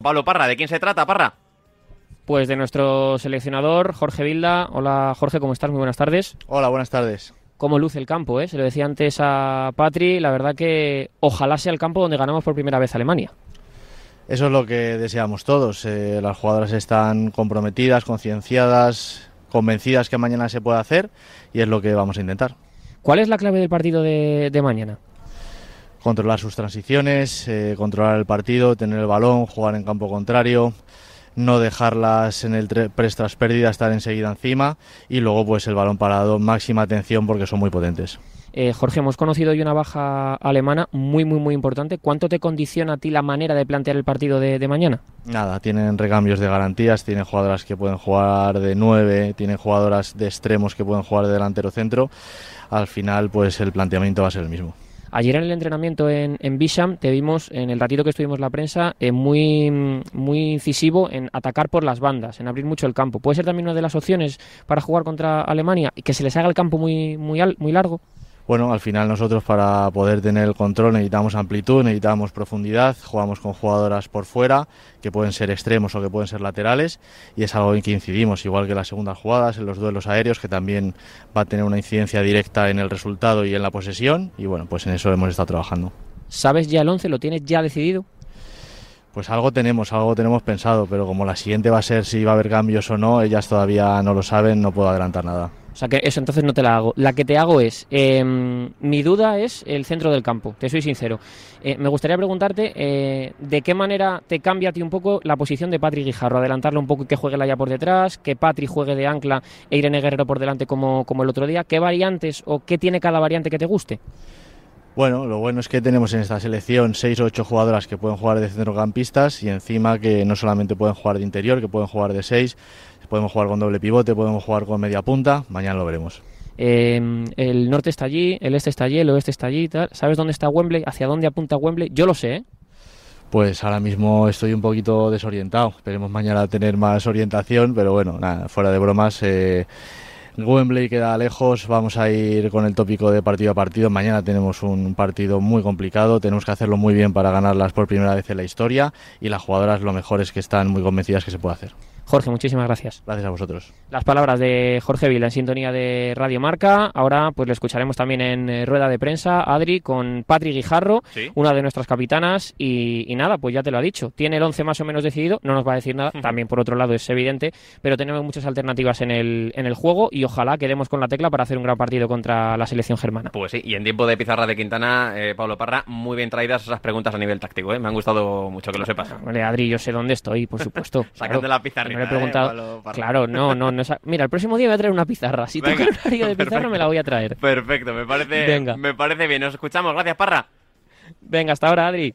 Pablo Parra, ¿de quién se trata, Parra? Pues de nuestro seleccionador, Jorge Vilda. Hola Jorge, ¿cómo estás? Muy buenas tardes. Hola, buenas tardes. ¿Cómo luce el campo? Eh? Se lo decía antes a Patri, la verdad que ojalá sea el campo donde ganamos por primera vez a Alemania. Eso es lo que deseamos todos. Eh, las jugadoras están comprometidas, concienciadas, convencidas que mañana se puede hacer y es lo que vamos a intentar. ¿Cuál es la clave del partido de, de mañana? Controlar sus transiciones, eh, controlar el partido, tener el balón, jugar en campo contrario, no dejarlas en el press tras pérdida, estar enseguida encima y luego pues el balón parado, máxima atención porque son muy potentes. Eh, Jorge, hemos conocido hoy una baja alemana muy, muy, muy importante. ¿Cuánto te condiciona a ti la manera de plantear el partido de, de mañana? Nada, tienen recambios de garantías, tienen jugadoras que pueden jugar de 9, tienen jugadoras de extremos que pueden jugar de delantero centro. Al final, pues el planteamiento va a ser el mismo. Ayer en el entrenamiento en, en Bisham te vimos, en el ratito que estuvimos la prensa, eh, muy, muy incisivo en atacar por las bandas, en abrir mucho el campo. ¿Puede ser también una de las opciones para jugar contra Alemania y que se les haga el campo muy, muy, muy largo? Bueno, al final nosotros para poder tener el control necesitamos amplitud, necesitamos profundidad, jugamos con jugadoras por fuera, que pueden ser extremos o que pueden ser laterales, y es algo en que incidimos, igual que las segundas jugadas, en los duelos aéreos, que también va a tener una incidencia directa en el resultado y en la posesión, y bueno, pues en eso hemos estado trabajando. ¿Sabes ya el 11? ¿Lo tienes ya decidido? Pues algo tenemos, algo tenemos pensado, pero como la siguiente va a ser si va a haber cambios o no, ellas todavía no lo saben, no puedo adelantar nada. O sea que eso entonces no te la hago. La que te hago es, eh, mi duda es el centro del campo, te soy sincero. Eh, me gustaría preguntarte eh, de qué manera te cambia a ti un poco la posición de Patrick Guijarro, adelantarlo un poco y que juegue la ya por detrás, que Patrick juegue de ancla e Irene Guerrero por delante como, como el otro día. ¿Qué variantes o qué tiene cada variante que te guste? Bueno, lo bueno es que tenemos en esta selección seis o ocho jugadoras que pueden jugar de centrocampistas y encima que no solamente pueden jugar de interior, que pueden jugar de seis, podemos jugar con doble pivote, podemos jugar con media punta, mañana lo veremos. Eh, el norte está allí, el este está allí, el oeste está allí, tal. ¿sabes dónde está Wembley? ¿Hacia dónde apunta Wembley? Yo lo sé, ¿eh? Pues ahora mismo estoy un poquito desorientado. Esperemos mañana tener más orientación, pero bueno, nada, fuera de bromas. Eh, Wembley queda lejos, vamos a ir con el tópico de partido a partido. Mañana tenemos un partido muy complicado, tenemos que hacerlo muy bien para ganarlas por primera vez en la historia y las jugadoras lo mejor es que están muy convencidas que se puede hacer. Jorge, muchísimas gracias. Gracias a vosotros. Las palabras de Jorge Vila en sintonía de Radio Marca. Ahora pues le escucharemos también en eh, rueda de prensa, Adri, con Patrick Guijarro, Sí. una de nuestras capitanas. Y, y nada, pues ya te lo ha dicho. Tiene el 11 más o menos decidido, no nos va a decir nada. También por otro lado es evidente, pero tenemos muchas alternativas en el, en el juego y ojalá quedemos con la tecla para hacer un gran partido contra la selección germana. Pues sí, y en tiempo de pizarra de Quintana, eh, Pablo Parra, muy bien traídas esas preguntas a nivel táctico, ¿eh? Me han gustado mucho que lo sepas. Vale, Adri, yo sé dónde estoy, por supuesto. Sacando Claro, la pizarrita, he ¿eh, preguntado. Claro, no, no, no. Mira, el próximo día voy a traer una pizarra. Si toca el horario de pizarra, perfecto. me la voy a traer. Perfecto, me parece, Venga. me parece bien. Nos escuchamos. Gracias, Parra. Venga, hasta ahora, Adri.